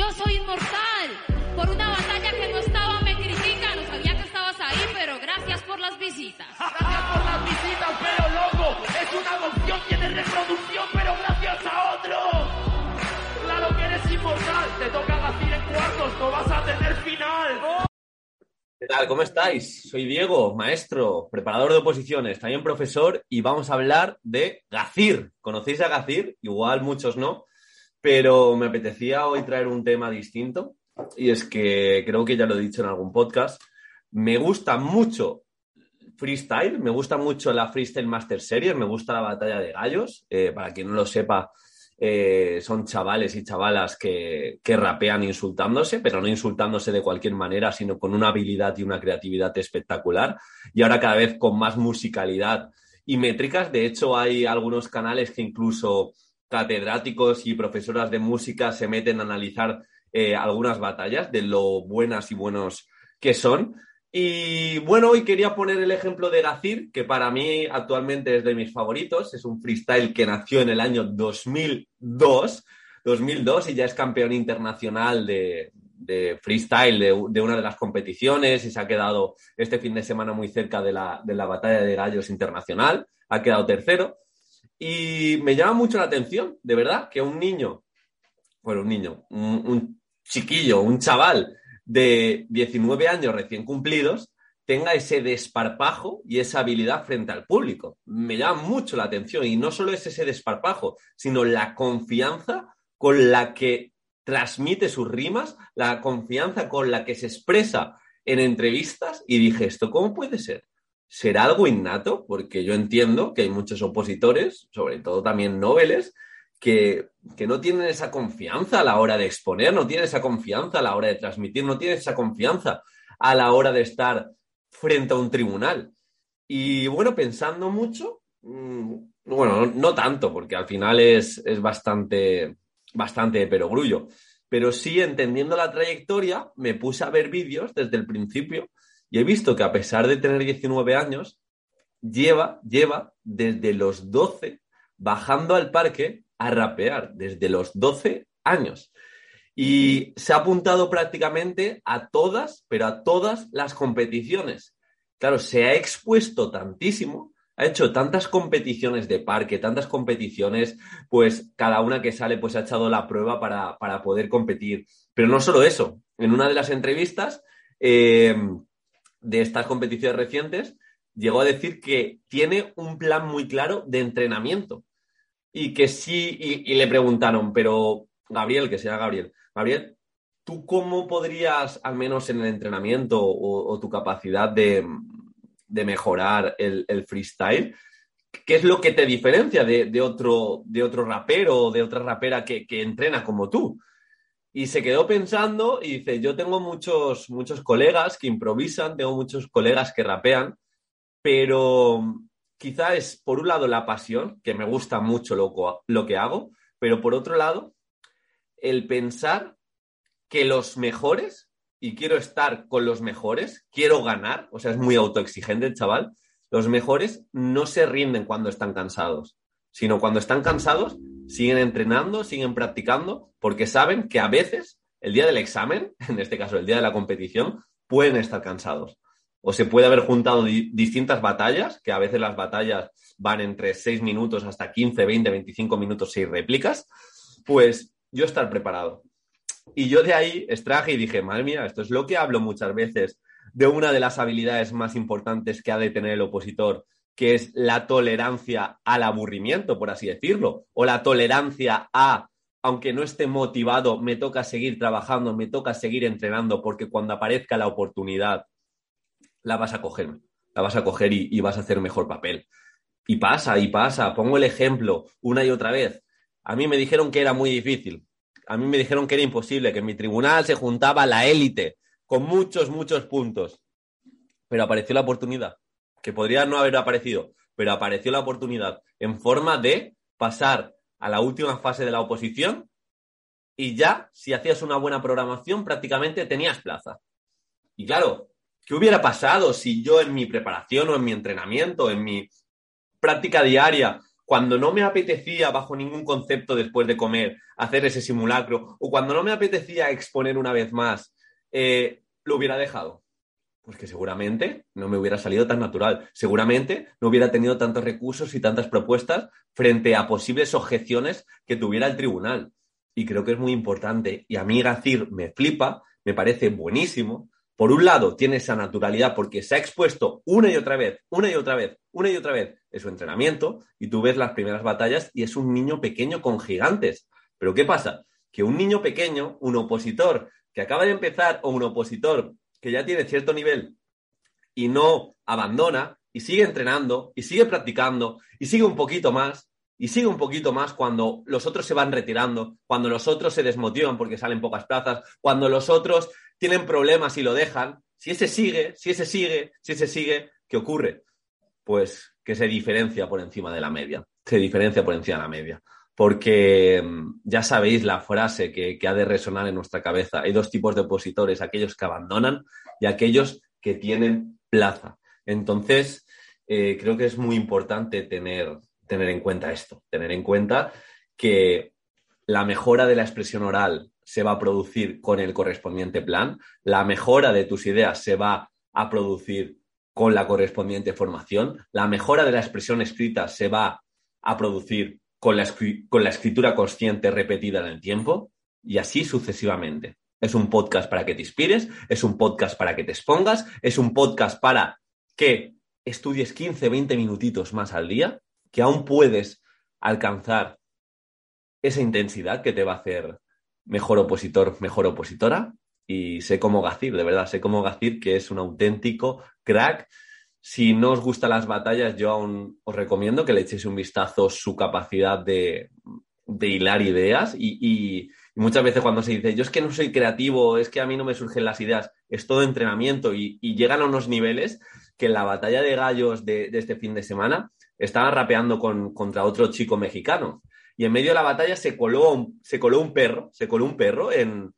Yo soy inmortal. Por una batalla que no estaba me critican. No sabía que estabas ahí, pero gracias por las visitas. Gracias por las visitas, pero loco, es una adopción, tiene reproducción, pero gracias a otro. Claro que eres inmortal, te toca Gacir en cuartos, no vas a tener final. ¿Qué tal? ¿Cómo estáis? Soy Diego, maestro, preparador de oposiciones, también profesor, y vamos a hablar de Gacir. ¿Conocéis a Gacir? Igual muchos no, pero me apetecía hoy traer un tema distinto, y es que creo que ya lo he dicho en algún podcast, me gusta mucho freestyle, me gusta mucho la Freestyle Master Series, me gusta la batalla de gallos, eh, para quien no lo sepa, eh, son chavales y chavalas que, que, rapean insultándose, pero no insultándose de cualquier manera, sino con una habilidad y una creatividad espectacular. Y ahora cada vez con más musicalidad y métricas. De hecho, hay algunos canales que incluso catedráticos y profesoras de música se meten a analizar eh, algunas batallas de lo buenas y buenos que son. Y bueno, hoy quería poner el ejemplo de Gacir, que para mí actualmente es de mis favoritos. Es un freestyle que nació en el año 2002, 2002 y ya es campeón internacional de, freestyle de, de, una de las competiciones y se ha quedado este fin de semana muy cerca de la, de la batalla de gallos internacional. Ha quedado tercero. Y me llama mucho la atención, de verdad, que un niño, bueno, un niño, un, chiquillo, un chaval, de 19 años recién cumplidos tenga ese desparpajo y esa habilidad frente al público. Me llama mucho la atención y no solo es ese desparpajo, sino la confianza con la que transmite sus rimas, la confianza con la que se expresa en entrevistas y dije, ¿esto cómo puede ser? ¿Será algo innato? Porque yo entiendo que hay muchos opositores, sobre todo también noveles, que, que, no tienen esa confianza a la hora de exponer, no tienen esa confianza a la hora de transmitir, no tienen esa confianza a la hora de estar frente a un tribunal. Y bueno, pensando mucho, mmm, bueno, no, tanto, porque al final es, es bastante, bastante perogrullo, pero sí entendiendo la trayectoria, me puse a ver vídeos desde el principio y he visto que a pesar de tener 19 años, lleva, lleva desde los 12 bajando al parque a rapear desde los 12 años. Y se ha apuntado prácticamente a todas, pero a todas las competiciones. Claro, se ha expuesto tantísimo, ha hecho tantas competiciones de parque, tantas competiciones, pues cada una que sale pues ha echado la prueba para, para poder competir. Pero no solo eso, en una de las entrevistas eh, de estas competiciones recientes, llegó a decir que tiene un plan muy claro de entrenamiento y que sí, y, le preguntaron, pero Gabriel, que sea Gabriel, Gabriel, ¿tú cómo podrías, al menos en el entrenamiento o, tu capacidad de, de mejorar el, el, freestyle, qué es lo que te diferencia de, de, otro, de otro rapero o de otra rapera que, que, entrena como tú? Y se quedó pensando y dice, yo tengo muchos, muchos colegas que improvisan, tengo muchos colegas que rapean, pero quizá es, por un lado, la pasión, que me gusta mucho lo, lo, que hago, pero por otro lado, el pensar que los mejores, y quiero estar con los mejores, quiero ganar, o sea, es muy autoexigente el chaval, los mejores no se rinden cuando están cansados, sino cuando están cansados, siguen entrenando, siguen practicando, porque saben que a veces, el día del examen, en este caso el día de la competición, pueden estar cansados o se puede haber juntado di distintas batallas, que a veces las batallas van entre 6 minutos hasta 15, 20, 25 minutos, 6 réplicas, pues yo estar preparado. Y yo de ahí extraje y dije, madre mía, esto es lo que hablo muchas veces de una de las habilidades más importantes que ha de tener el opositor, que es la tolerancia al aburrimiento, por así decirlo, o la tolerancia a, aunque no esté motivado, me toca seguir trabajando, me toca seguir entrenando, porque cuando aparezca la oportunidad, la vas a coger, la vas a coger y, y, vas a hacer mejor papel. Y pasa, y pasa. Pongo el ejemplo una y otra vez. A mí me dijeron que era muy difícil. A mí me dijeron que era imposible, que en mi tribunal se juntaba la élite con muchos, muchos puntos. Pero apareció la oportunidad, que podría no haber aparecido, pero apareció la oportunidad en forma de pasar a la última fase de la oposición y ya, si hacías una buena programación, prácticamente tenías plaza. Y claro, ¿qué hubiera pasado si yo en mi preparación o en mi entrenamiento, en mi práctica diaria, cuando no me apetecía bajo ningún concepto después de comer hacer ese simulacro o cuando no me apetecía exponer una vez más, eh, lo hubiera dejado? Pues que seguramente no me hubiera salido tan natural. Seguramente no hubiera tenido tantos recursos y tantas propuestas frente a posibles objeciones que tuviera el tribunal. Y creo que es muy importante. Y a mí Gacir me flipa, me parece buenísimo. Por un lado, tiene esa naturalidad porque se ha expuesto una y otra vez, una y otra vez, una y otra vez en su entrenamiento y tú ves las primeras batallas y es un niño pequeño con gigantes. Pero ¿qué pasa? Que un niño pequeño, un opositor que acaba de empezar o un opositor que ya tiene cierto nivel y no abandona y sigue entrenando y sigue practicando y sigue un poquito más y sigue un poquito más cuando los otros se van retirando, cuando los otros se desmotivan porque salen pocas plazas, cuando los otros tienen problemas y lo dejan, si ese sigue, si ese sigue, si ese sigue, ¿qué ocurre? Pues que se diferencia por encima de la media, se diferencia por encima de la media porque mm, ya sabéis la frase que, ha de resonar en nuestra cabeza. Hay dos tipos de opositores, aquellos que abandonan y aquellos que tienen plaza. Entonces, eh, creo que es muy importante tener, tener en cuenta esto, tener en cuenta que la mejora de la expresión oral se va a producir con el correspondiente plan, la mejora de tus ideas se va a producir con la correspondiente formación, la mejora de la expresión escrita se va a producir con la, con la escritura consciente repetida en el tiempo y así sucesivamente. Es un podcast para que te inspires, es un podcast para que te expongas, es un podcast para que estudies 15, 20 minutitos más al día, que aún puedes alcanzar esa intensidad que te va a hacer mejor opositor, mejor opositora. Y sé cómo Gacir, de verdad, sé cómo Gacir, que es un auténtico crack si no os gustan las batallas, yo aún os recomiendo que le echéis un vistazo su capacidad de, hilar ideas y, muchas veces cuando se dice, yo es que no soy creativo, es que a mí no me surgen las ideas, es todo entrenamiento y, llegan a unos niveles que en la batalla de gallos de, este fin de semana estaba rapeando contra otro chico mexicano. Y en medio de la batalla se coló, se coló un perro, se coló un perro en,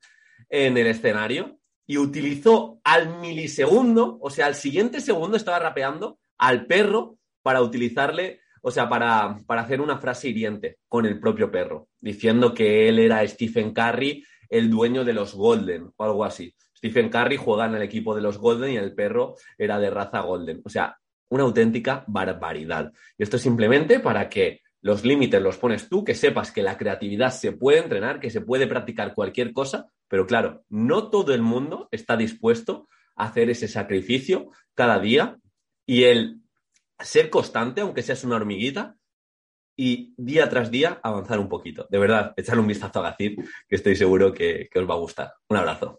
en el escenario y utilizó al milisegundo, o sea, al siguiente segundo estaba rapeando al perro para utilizarle, o sea, para, para hacer una frase hiriente con el propio perro, diciendo que él era Stephen Curry, el dueño de los Golden o algo así. Stephen Curry juega en el equipo de los Golden y el perro era de raza Golden. O sea, una auténtica barbaridad. Y esto es simplemente para que los límites los pones tú, que sepas que la creatividad se puede entrenar, que se puede practicar cualquier cosa, pero claro, no todo el mundo está dispuesto a hacer ese sacrificio cada día y el ser constante, aunque seas una hormiguita, y día tras día avanzar un poquito. De verdad, echarle un vistazo a Gacir, que estoy seguro que, que os va a gustar. Un abrazo.